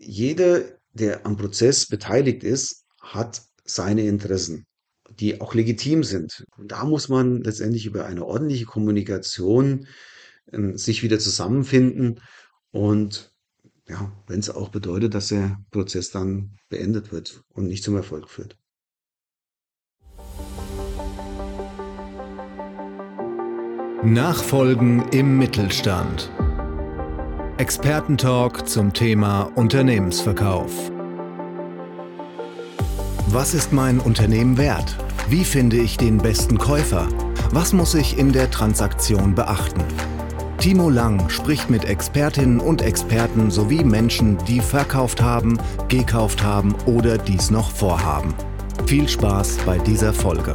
jeder, der am Prozess beteiligt ist, hat seine Interessen, die auch legitim sind. Und da muss man letztendlich über eine ordentliche Kommunikation äh, sich wieder zusammenfinden und ja, wenn es auch bedeutet, dass der Prozess dann beendet wird und nicht zum Erfolg führt. Nachfolgen im Mittelstand. Expertentalk zum Thema Unternehmensverkauf. Was ist mein Unternehmen wert? Wie finde ich den besten Käufer? Was muss ich in der Transaktion beachten? Timo Lang spricht mit Expertinnen und Experten sowie Menschen, die verkauft haben, gekauft haben oder dies noch vorhaben. Viel Spaß bei dieser Folge.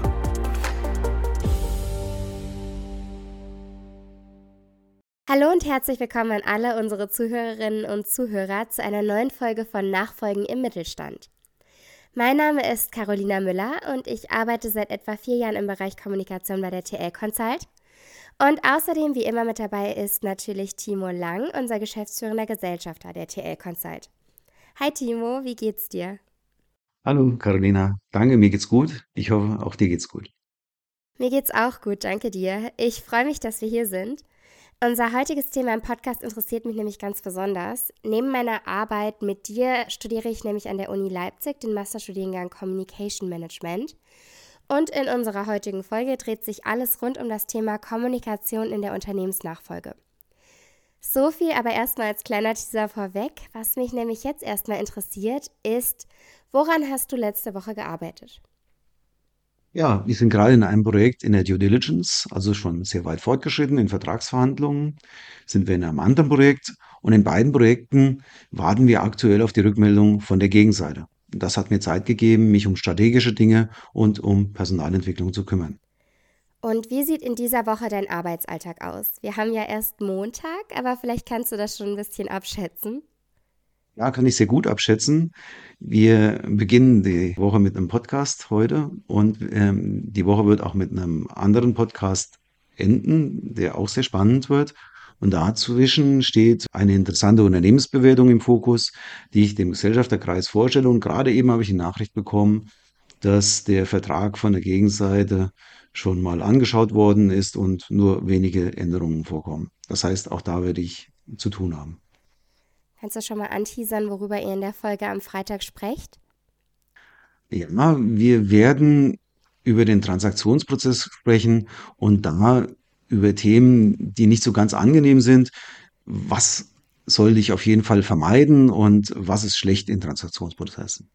Hallo und herzlich willkommen an alle unsere Zuhörerinnen und Zuhörer zu einer neuen Folge von Nachfolgen im Mittelstand. Mein Name ist Carolina Müller und ich arbeite seit etwa vier Jahren im Bereich Kommunikation bei der TL Consult und außerdem, wie immer mit dabei ist natürlich Timo Lang, unser geschäftsführender Gesellschafter der TL Consult. Hi Timo, wie geht's dir? Hallo Carolina, danke, mir geht's gut. Ich hoffe, auch dir geht's gut. Mir geht's auch gut, danke dir. Ich freue mich, dass wir hier sind. Unser heutiges Thema im Podcast interessiert mich nämlich ganz besonders. Neben meiner Arbeit mit dir studiere ich nämlich an der Uni Leipzig den Masterstudiengang Communication Management. Und in unserer heutigen Folge dreht sich alles rund um das Thema Kommunikation in der Unternehmensnachfolge. So viel aber erstmal als kleiner Teaser vorweg. Was mich nämlich jetzt erstmal interessiert, ist, woran hast du letzte Woche gearbeitet? Ja, wir sind gerade in einem Projekt in der Due Diligence, also schon sehr weit fortgeschritten in Vertragsverhandlungen, sind wir in einem anderen Projekt und in beiden Projekten warten wir aktuell auf die Rückmeldung von der Gegenseite. Das hat mir Zeit gegeben, mich um strategische Dinge und um Personalentwicklung zu kümmern. Und wie sieht in dieser Woche dein Arbeitsalltag aus? Wir haben ja erst Montag, aber vielleicht kannst du das schon ein bisschen abschätzen. Ja, kann ich sehr gut abschätzen. Wir beginnen die Woche mit einem Podcast heute und ähm, die Woche wird auch mit einem anderen Podcast enden, der auch sehr spannend wird. Und dazwischen steht eine interessante Unternehmensbewertung im Fokus, die ich dem Gesellschafterkreis vorstelle. Und gerade eben habe ich die Nachricht bekommen, dass der Vertrag von der Gegenseite schon mal angeschaut worden ist und nur wenige Änderungen vorkommen. Das heißt, auch da werde ich zu tun haben. Kannst du schon mal anteasern, worüber ihr in der Folge am Freitag sprecht? Ja, wir werden über den Transaktionsprozess sprechen und da über Themen, die nicht so ganz angenehm sind. Was soll ich auf jeden Fall vermeiden und was ist schlecht in Transaktionsprozessen?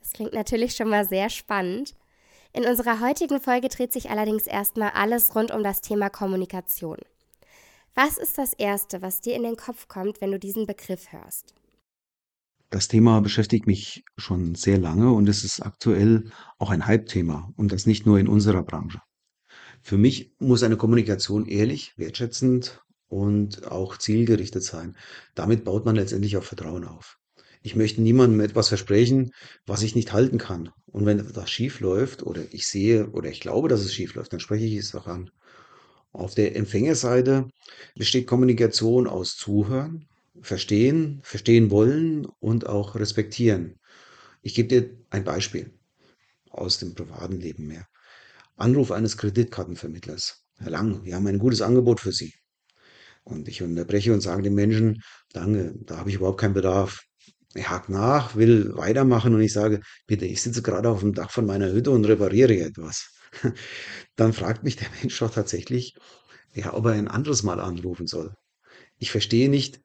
Das klingt natürlich schon mal sehr spannend. In unserer heutigen Folge dreht sich allerdings erstmal alles rund um das Thema Kommunikation. Was ist das Erste, was dir in den Kopf kommt, wenn du diesen Begriff hörst? Das Thema beschäftigt mich schon sehr lange und es ist aktuell auch ein Hype-Thema und das nicht nur in unserer Branche. Für mich muss eine Kommunikation ehrlich, wertschätzend und auch zielgerichtet sein. Damit baut man letztendlich auch Vertrauen auf. Ich möchte niemandem etwas versprechen, was ich nicht halten kann. Und wenn etwas schief läuft oder ich sehe oder ich glaube, dass es schief läuft, dann spreche ich es auch an. Auf der Empfängerseite besteht Kommunikation aus Zuhören, Verstehen, verstehen wollen und auch respektieren. Ich gebe dir ein Beispiel aus dem privaten Leben mehr. Anruf eines Kreditkartenvermittlers. Herr Lang, wir haben ein gutes Angebot für Sie. Und ich unterbreche und sage dem Menschen, danke, da habe ich überhaupt keinen Bedarf. Er hakt nach, will weitermachen und ich sage, bitte, ich sitze gerade auf dem Dach von meiner Hütte und repariere etwas. Dann fragt mich der Mensch doch tatsächlich, ja, ob er ein anderes Mal anrufen soll. Ich verstehe nicht,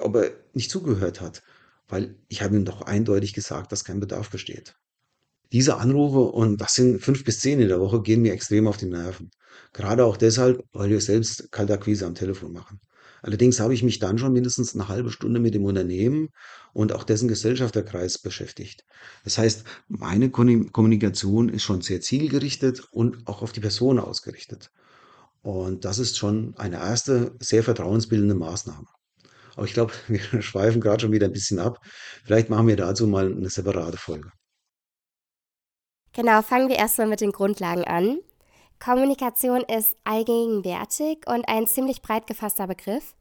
ob er nicht zugehört hat, weil ich habe ihm doch eindeutig gesagt, dass kein Bedarf besteht. Diese Anrufe, und das sind fünf bis zehn in der Woche, gehen mir extrem auf die Nerven. Gerade auch deshalb, weil wir selbst Kaltakquise am Telefon machen. Allerdings habe ich mich dann schon mindestens eine halbe Stunde mit dem Unternehmen und auch dessen Gesellschafterkreis beschäftigt. Das heißt, meine Kommunikation ist schon sehr zielgerichtet und auch auf die Person ausgerichtet. Und das ist schon eine erste sehr vertrauensbildende Maßnahme. Aber ich glaube, wir schweifen gerade schon wieder ein bisschen ab. Vielleicht machen wir dazu mal eine separate Folge. Genau, fangen wir erstmal mit den Grundlagen an. Kommunikation ist allgegenwärtig und ein ziemlich breit gefasster Begriff.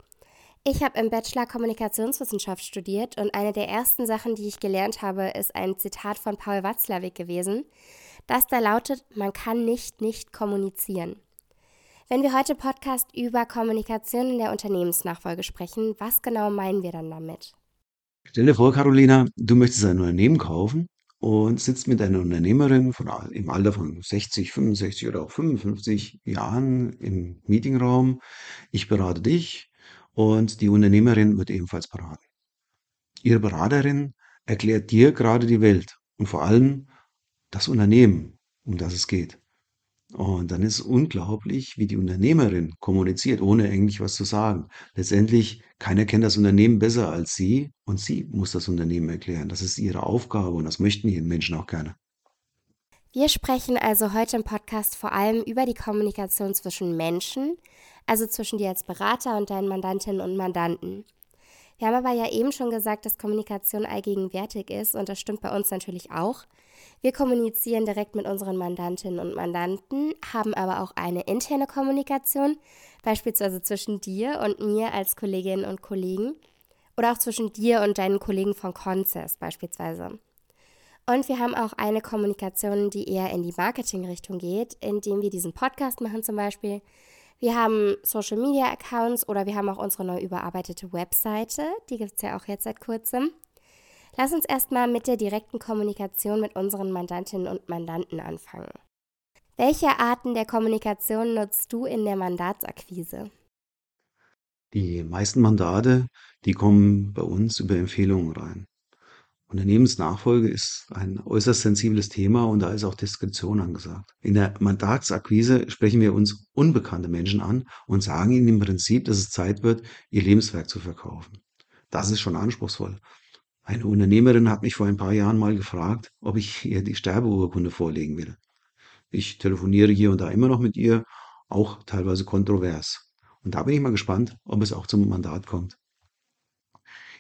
Ich habe im Bachelor Kommunikationswissenschaft studiert und eine der ersten Sachen, die ich gelernt habe, ist ein Zitat von Paul Watzlawick gewesen, das da lautet, man kann nicht nicht kommunizieren. Wenn wir heute Podcast über Kommunikation in der Unternehmensnachfolge sprechen, was genau meinen wir dann damit? Stell dir vor, Carolina, du möchtest ein Unternehmen kaufen und sitzt mit einer Unternehmerin von, im Alter von 60, 65 oder auch 55 Jahren im Meetingraum. Ich berate dich und die Unternehmerin wird ebenfalls beraten. Ihre Beraterin erklärt dir gerade die Welt und vor allem das Unternehmen, um das es geht. Und dann ist unglaublich, wie die Unternehmerin kommuniziert, ohne eigentlich was zu sagen. Letztendlich, keiner kennt das Unternehmen besser als sie und sie muss das Unternehmen erklären. Das ist ihre Aufgabe und das möchten die Menschen auch gerne. Wir sprechen also heute im Podcast vor allem über die Kommunikation zwischen Menschen, also zwischen dir als Berater und deinen Mandantinnen und Mandanten. Wir haben aber ja eben schon gesagt, dass Kommunikation allgegenwärtig ist und das stimmt bei uns natürlich auch. Wir kommunizieren direkt mit unseren Mandantinnen und Mandanten, haben aber auch eine interne Kommunikation, beispielsweise zwischen dir und mir als Kolleginnen und Kollegen oder auch zwischen dir und deinen Kollegen von Conces beispielsweise. Und wir haben auch eine Kommunikation, die eher in die Marketingrichtung geht, indem wir diesen Podcast machen zum Beispiel. Wir haben Social Media Accounts oder wir haben auch unsere neu überarbeitete Webseite, die gibt es ja auch jetzt seit kurzem. Lass uns erstmal mit der direkten Kommunikation mit unseren Mandantinnen und Mandanten anfangen. Welche Arten der Kommunikation nutzt du in der Mandatsakquise? Die meisten Mandate, die kommen bei uns über Empfehlungen rein. Unternehmensnachfolge ist ein äußerst sensibles Thema und da ist auch Diskretion angesagt. In der Mandatsakquise sprechen wir uns unbekannte Menschen an und sagen ihnen im Prinzip, dass es Zeit wird, ihr Lebenswerk zu verkaufen. Das ist schon anspruchsvoll. Eine Unternehmerin hat mich vor ein paar Jahren mal gefragt, ob ich ihr die Sterbeurkunde vorlegen will. Ich telefoniere hier und da immer noch mit ihr, auch teilweise kontrovers. Und da bin ich mal gespannt, ob es auch zum Mandat kommt.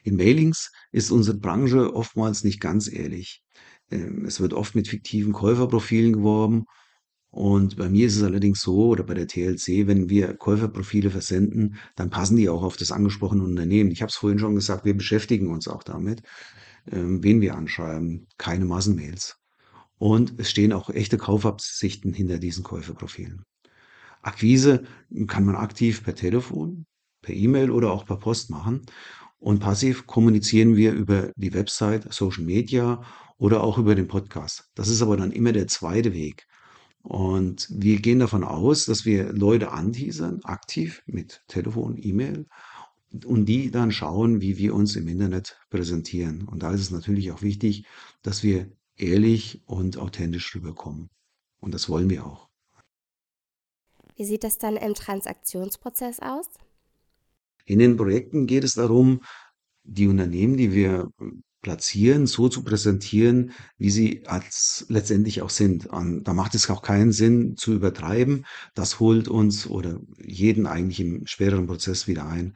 In Mailings ist unsere Branche oftmals nicht ganz ehrlich. Ähm, es wird oft mit fiktiven Käuferprofilen geworben und bei mir ist es allerdings so, oder bei der TLC, wenn wir Käuferprofile versenden, dann passen die auch auf das angesprochene Unternehmen. Ich habe es vorhin schon gesagt, wir beschäftigen uns auch damit, ähm, wen wir anschreiben. Keine Massenmails. Und es stehen auch echte Kaufabsichten hinter diesen Käuferprofilen. Akquise kann man aktiv per Telefon, per E-Mail oder auch per Post machen. Und passiv kommunizieren wir über die Website, Social Media oder auch über den Podcast. Das ist aber dann immer der zweite Weg. Und wir gehen davon aus, dass wir Leute anteasern, aktiv mit Telefon, E-Mail und die dann schauen, wie wir uns im Internet präsentieren. Und da ist es natürlich auch wichtig, dass wir ehrlich und authentisch rüberkommen. Und das wollen wir auch. Wie sieht das dann im Transaktionsprozess aus? In den Projekten geht es darum, die Unternehmen, die wir platzieren, so zu präsentieren, wie sie als letztendlich auch sind. Und da macht es auch keinen Sinn zu übertreiben. Das holt uns oder jeden eigentlich im schwereren Prozess wieder ein.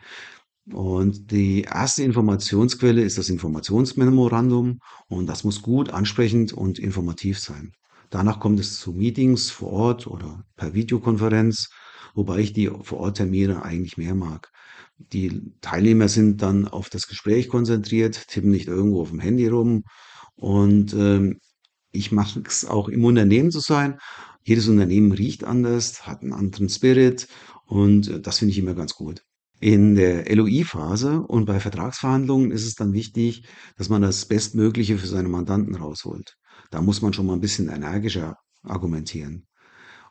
Und die erste Informationsquelle ist das Informationsmemorandum und das muss gut, ansprechend und informativ sein. Danach kommt es zu Meetings vor Ort oder per Videokonferenz, wobei ich die Vor-Ort-Termine eigentlich mehr mag. Die Teilnehmer sind dann auf das Gespräch konzentriert, tippen nicht irgendwo auf dem Handy rum. Und ähm, ich mache es auch im Unternehmen zu sein. Jedes Unternehmen riecht anders, hat einen anderen Spirit und äh, das finde ich immer ganz gut. In der LOI-Phase und bei Vertragsverhandlungen ist es dann wichtig, dass man das Bestmögliche für seine Mandanten rausholt. Da muss man schon mal ein bisschen energischer argumentieren.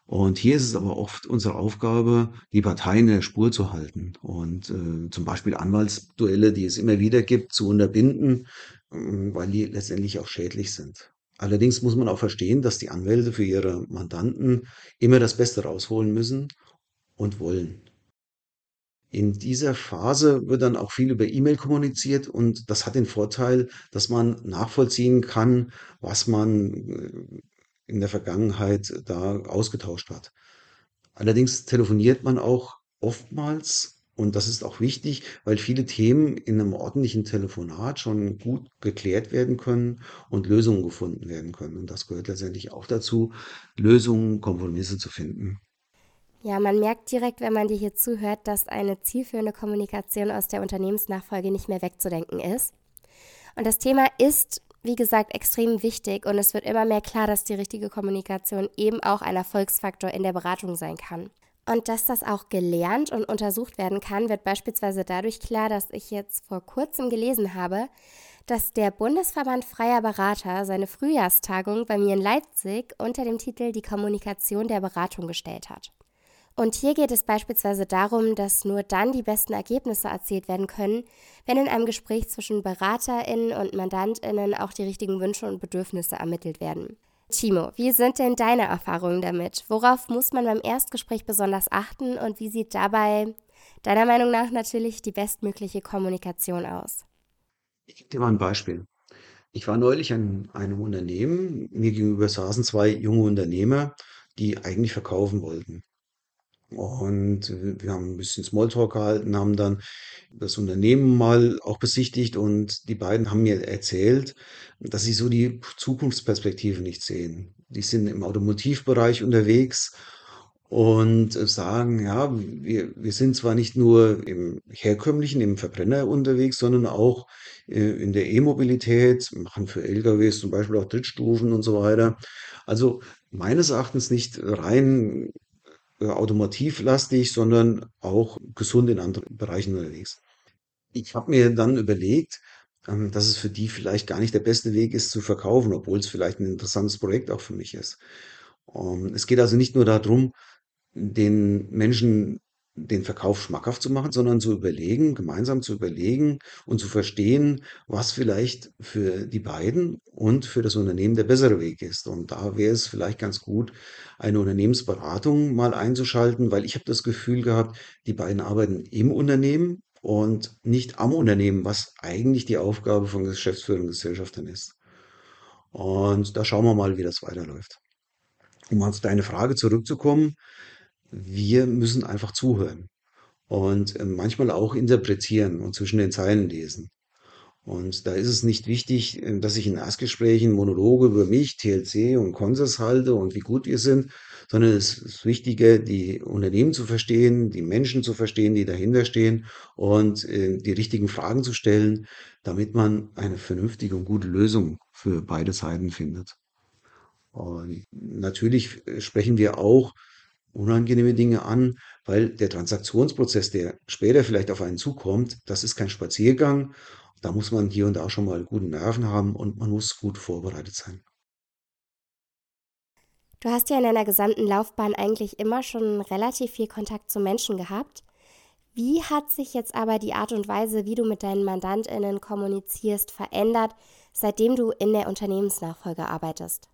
Und hier ist es aber oft unsere Aufgabe, die Parteien in der Spur zu halten und äh, zum Beispiel Anwaltsduelle, die es immer wieder gibt, zu unterbinden, äh, weil die letztendlich auch schädlich sind. Allerdings muss man auch verstehen, dass die Anwälte für ihre Mandanten immer das Beste rausholen müssen und wollen. In dieser Phase wird dann auch viel über E-Mail kommuniziert und das hat den Vorteil, dass man nachvollziehen kann, was man äh, in der Vergangenheit da ausgetauscht hat. Allerdings telefoniert man auch oftmals und das ist auch wichtig, weil viele Themen in einem ordentlichen Telefonat schon gut geklärt werden können und Lösungen gefunden werden können. Und das gehört letztendlich auch dazu, Lösungen, Kompromisse zu finden. Ja, man merkt direkt, wenn man dir hier zuhört, dass eine zielführende Kommunikation aus der Unternehmensnachfolge nicht mehr wegzudenken ist. Und das Thema ist, wie gesagt, extrem wichtig und es wird immer mehr klar, dass die richtige Kommunikation eben auch ein Erfolgsfaktor in der Beratung sein kann. Und dass das auch gelernt und untersucht werden kann, wird beispielsweise dadurch klar, dass ich jetzt vor kurzem gelesen habe, dass der Bundesverband Freier Berater seine Frühjahrstagung bei mir in Leipzig unter dem Titel Die Kommunikation der Beratung gestellt hat. Und hier geht es beispielsweise darum, dass nur dann die besten Ergebnisse erzielt werden können, wenn in einem Gespräch zwischen Beraterinnen und Mandantinnen auch die richtigen Wünsche und Bedürfnisse ermittelt werden. Timo, wie sind denn deine Erfahrungen damit? Worauf muss man beim Erstgespräch besonders achten und wie sieht dabei deiner Meinung nach natürlich die bestmögliche Kommunikation aus? Ich gebe dir mal ein Beispiel. Ich war neulich an einem Unternehmen. Mir gegenüber saßen zwei junge Unternehmer, die eigentlich verkaufen wollten. Und wir haben ein bisschen Smalltalk gehalten, haben dann das Unternehmen mal auch besichtigt und die beiden haben mir erzählt, dass sie so die Zukunftsperspektive nicht sehen. Die sind im Automotivbereich unterwegs und sagen, ja, wir, wir sind zwar nicht nur im herkömmlichen, im Verbrenner unterwegs, sondern auch äh, in der E-Mobilität, machen für LKWs zum Beispiel auch Drittstufen und so weiter. Also meines Erachtens nicht rein automotivlastig, sondern auch gesund in anderen Bereichen unterwegs. Ich habe mir dann überlegt, ähm, dass es für die vielleicht gar nicht der beste Weg ist zu verkaufen, obwohl es vielleicht ein interessantes Projekt auch für mich ist. Ähm, es geht also nicht nur darum, den Menschen den Verkauf schmackhaft zu machen, sondern zu überlegen, gemeinsam zu überlegen und zu verstehen, was vielleicht für die beiden und für das Unternehmen der bessere Weg ist. Und da wäre es vielleicht ganz gut, eine Unternehmensberatung mal einzuschalten, weil ich habe das Gefühl gehabt, die beiden arbeiten im Unternehmen und nicht am Unternehmen, was eigentlich die Aufgabe von Geschäftsführern und Gesellschaftern ist. Und da schauen wir mal, wie das weiterläuft. Um auf deine Frage zurückzukommen, wir müssen einfach zuhören und äh, manchmal auch interpretieren und zwischen den Zeilen lesen. Und da ist es nicht wichtig, äh, dass ich in Erstgesprächen Monologe über mich, TLC und Konsens halte und wie gut wir sind, sondern es ist wichtiger, die Unternehmen zu verstehen, die Menschen zu verstehen, die dahinter stehen und äh, die richtigen Fragen zu stellen, damit man eine vernünftige und gute Lösung für beide Seiten findet. Und natürlich sprechen wir auch unangenehme Dinge an, weil der Transaktionsprozess, der später vielleicht auf einen zukommt, das ist kein Spaziergang. Da muss man hier und da schon mal guten Nerven haben und man muss gut vorbereitet sein. Du hast ja in deiner gesamten Laufbahn eigentlich immer schon relativ viel Kontakt zu Menschen gehabt. Wie hat sich jetzt aber die Art und Weise, wie du mit deinen Mandantinnen kommunizierst, verändert, seitdem du in der Unternehmensnachfolge arbeitest?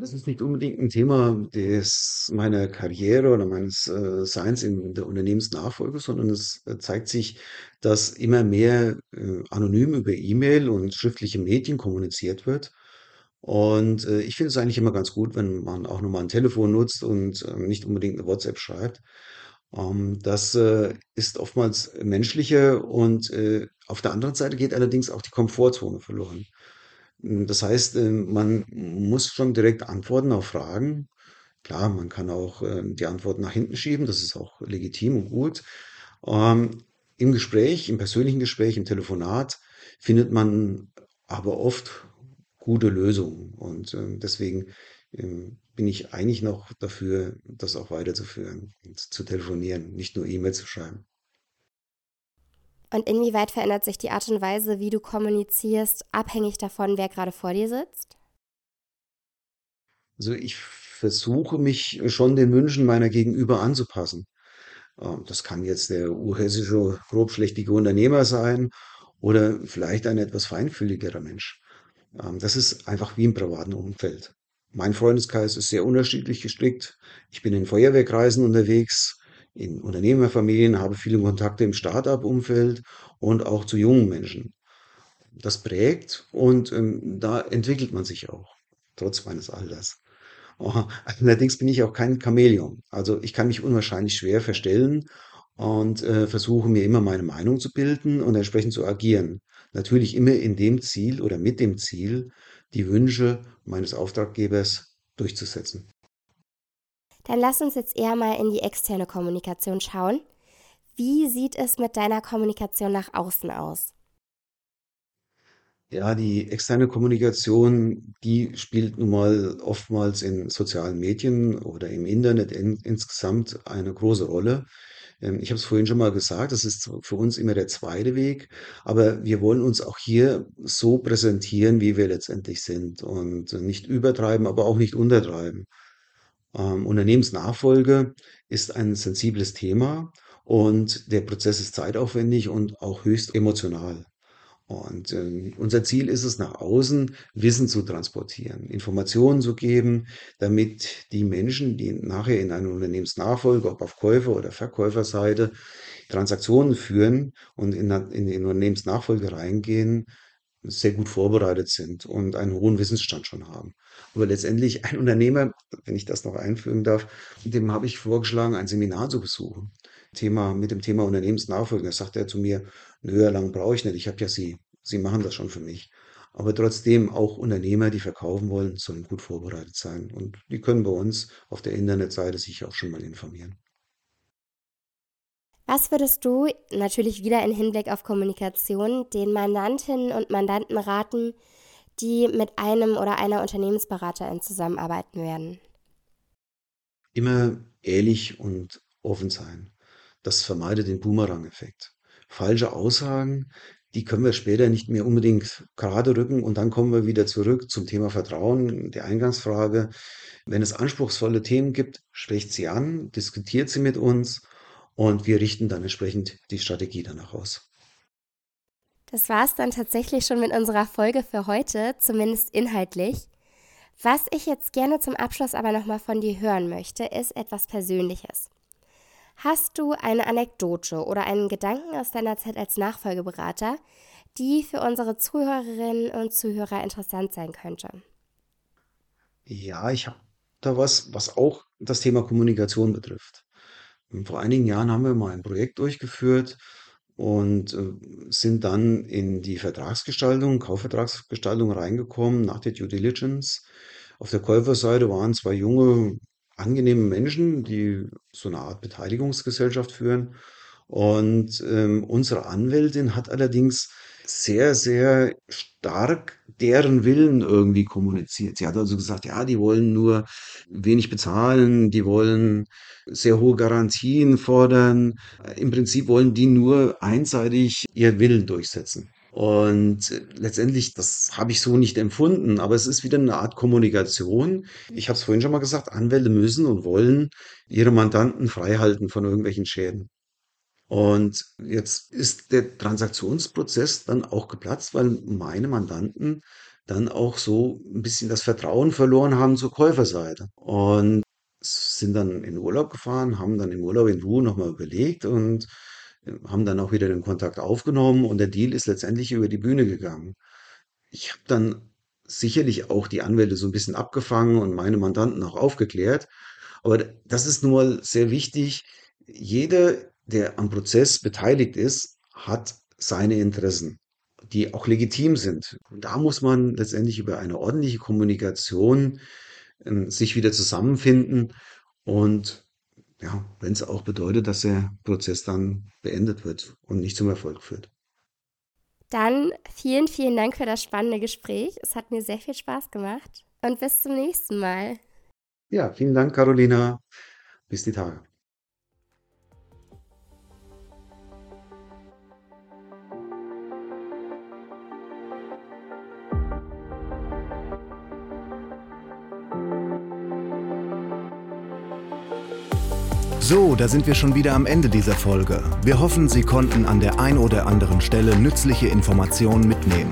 Das ist nicht unbedingt ein Thema des meiner Karriere oder meines, äh, Seins in der Unternehmensnachfolge, sondern es, äh, zeigt sich, dass immer mehr, äh, anonym über E-Mail und schriftliche Medien kommuniziert wird. Und, äh, ich finde es eigentlich immer ganz gut, wenn man auch noch mal 'n Telefon nutzt und, ähm, nicht unbedingt eine WhatsApp schreibt. Ähm, das, äh, ist oftmals menschlicher und, äh, auf der anderen Seite geht allerdings auch die Komfortzone verloren. Das heißt, äh, man muss schon direkt antworten auf Fragen. Klar, man kann auch, ähm, die Antwort nach hinten schieben, das ist auch legitim und gut. Ähm, im Gespräch, im persönlichen Gespräch, im Telefonat findet man aber oft gute Lösungen und, ähm, deswegen, ähm, bin ich eigentlich noch dafür, das auch weiterzuführen zu telefonieren, nicht nur E-Mail zu schreiben. Und inwieweit verändert sich die Art und Weise, wie du kommunizierst, abhängig davon, wer gerade vor dir sitzt? Also ich versuche mich schon den Wünschen meiner Gegenüber anzupassen. Ähm, Das kann jetzt der urhessische, grobschlächtige Unternehmer sein oder vielleicht ein etwas feinfühligerer Mensch. Ähm, Das ist einfach wie im privaten Umfeld. Mein Freundeskreis ist sehr unterschiedlich gestrickt. Ich bin in Feuerwehrkreisen unterwegs, in Unternehmerfamilien, habe viele Kontakte im Start-up-Umfeld und auch zu jungen Menschen. Das prägt und ähm, da entwickelt man sich auch, trotz meines Alters. Oh, allerdings bin ich auch kein Chamäleon. Also ich kann mich unwahrscheinlich schwer verstellen und äh, versuche mir immer meine Meinung zu bilden und entsprechend zu agieren. Natürlich immer in dem Ziel oder mit dem Ziel, die Wünsche meines Auftraggebers durchzusetzen. Dann lass uns jetzt eher mal in die externe Kommunikation schauen. Wie sieht es mit deiner Kommunikation nach außen aus? Ja, die externe Kommunikation, die spielt nun mal oftmals in sozialen Medien oder im Internet in, insgesamt eine große Rolle. Ähm, ich habe es vorhin schon mal gesagt, das ist für uns immer der zweite Weg, aber wir wollen uns auch hier so präsentieren, wie wir letztendlich sind und nicht übertreiben, aber auch nicht untertreiben. Ähm, Unternehmensnachfolge ist ein sensibles Thema und der Prozess ist zeitaufwendig und auch höchst emotional. Und ähm, unser Ziel ist es, nach außen Wissen zu transportieren, Informationen zu geben, damit die Menschen, die nachher in einer Unternehmensnachfolge, ob auf Käufer- oder Verkäuferseite, Transaktionen führen und in, in die Unternehmensnachfolge reingehen, sehr gut vorbereitet sind und einen hohen Wissensstand schon haben. Aber letztendlich ein Unternehmer, wenn ich das noch einfügen darf, dem habe ich vorgeschlagen, ein Seminar zu besuchen. Thema, mit dem Thema Unternehmensnachfolge. Da sagt er zu mir, nö, lang brauche ich nicht, ich habe ja Sie. Sie machen das schon für mich. Aber trotzdem auch Unternehmer, die verkaufen wollen, sollen gut vorbereitet sein. Und die können bei uns auf der Internetseite sich auch schon mal informieren. Was würdest du, natürlich wieder im Hinblick auf Kommunikation, den Mandantinnen und Mandanten raten, die mit einem oder einer Unternehmensberaterin zusammenarbeiten werden? Immer ehrlich und offen sein. Das vermeidet den Boomerang-Effekt. Falsche Aussagen, die können wir später nicht mehr unbedingt gerade rücken und dann kommen wir wieder zurück zum Thema Vertrauen, der Eingangsfrage. Wenn es anspruchsvolle Themen gibt, sprecht sie an, diskutiert sie mit uns und wir richten dann entsprechend die Strategie danach aus. Das war es dann tatsächlich schon mit unserer Folge für heute, zumindest inhaltlich. Was ich jetzt gerne zum Abschluss aber nochmal von dir hören möchte, ist etwas Persönliches. Hast du eine Anekdote oder einen Gedanken aus deiner Zeit als Nachfolgeberater, die für unsere Zuhörerinnen und Zuhörer interessant sein könnte? Ja, ich habe da was, was auch das Thema Kommunikation betrifft. Vor einigen Jahren haben wir mal ein Projekt durchgeführt und äh, sind dann in die Vertragsgestaltung, Kaufvertragsgestaltung reingekommen nach der Due Diligence. Auf der Käuferseite waren zwei junge, angenehme Menschen, die so eine Art Beteiligungsgesellschaft führen. Und ähm, unsere Anwältin hat allerdings sehr, sehr stark deren Willen irgendwie kommuniziert. Sie hat also gesagt, ja, die wollen nur wenig bezahlen, die wollen sehr hohe Garantien fordern. Im Prinzip wollen die nur einseitig ihr Willen durchsetzen. Und letztendlich, das habe ich so nicht empfunden, aber es ist wieder eine Art Kommunikation. Ich habe es vorhin schon mal gesagt, Anwälte müssen und wollen ihre Mandanten freihalten von irgendwelchen Schäden. Und jetzt ist der Transaktionsprozess dann auch geplatzt, weil meine Mandanten dann auch so ein bisschen das Vertrauen verloren haben zur Käuferseite. Und sind dann in Urlaub gefahren, haben dann im Urlaub in Ruhe nochmal überlegt und äh, haben dann auch wieder den Kontakt aufgenommen und der Deal ist letztendlich über die Bühne gegangen. Ich habe dann sicherlich auch die Anwälte so ein bisschen abgefangen und meine Mandanten auch aufgeklärt. Aber das ist mal sehr wichtig. Jeder der am Prozess beteiligt ist, hat seine Interessen, die auch legitim sind. Und da muss man letztendlich über eine ordentliche Kommunikation äh, sich wieder zusammenfinden und ja, wenn es auch bedeutet, dass der Prozess dann beendet wird und nicht zum Erfolg führt. Dann vielen, vielen Dank für das spannende Gespräch. Es hat mir sehr viel Spaß gemacht und bis zum nächsten Mal. Ja, vielen Dank, Carolina. Bis die Tage. So, da sind wir schon wieder am Ende dieser Folge. Wir hoffen, Sie konnten an der ein oder anderen Stelle nützliche Informationen mitnehmen.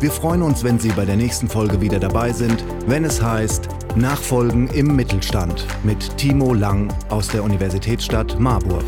Wir freuen uns, wenn Sie bei der nächsten Folge wieder dabei sind, wenn es heißt Nachfolgen im Mittelstand mit Timo Lang aus der Universitätsstadt Marburg.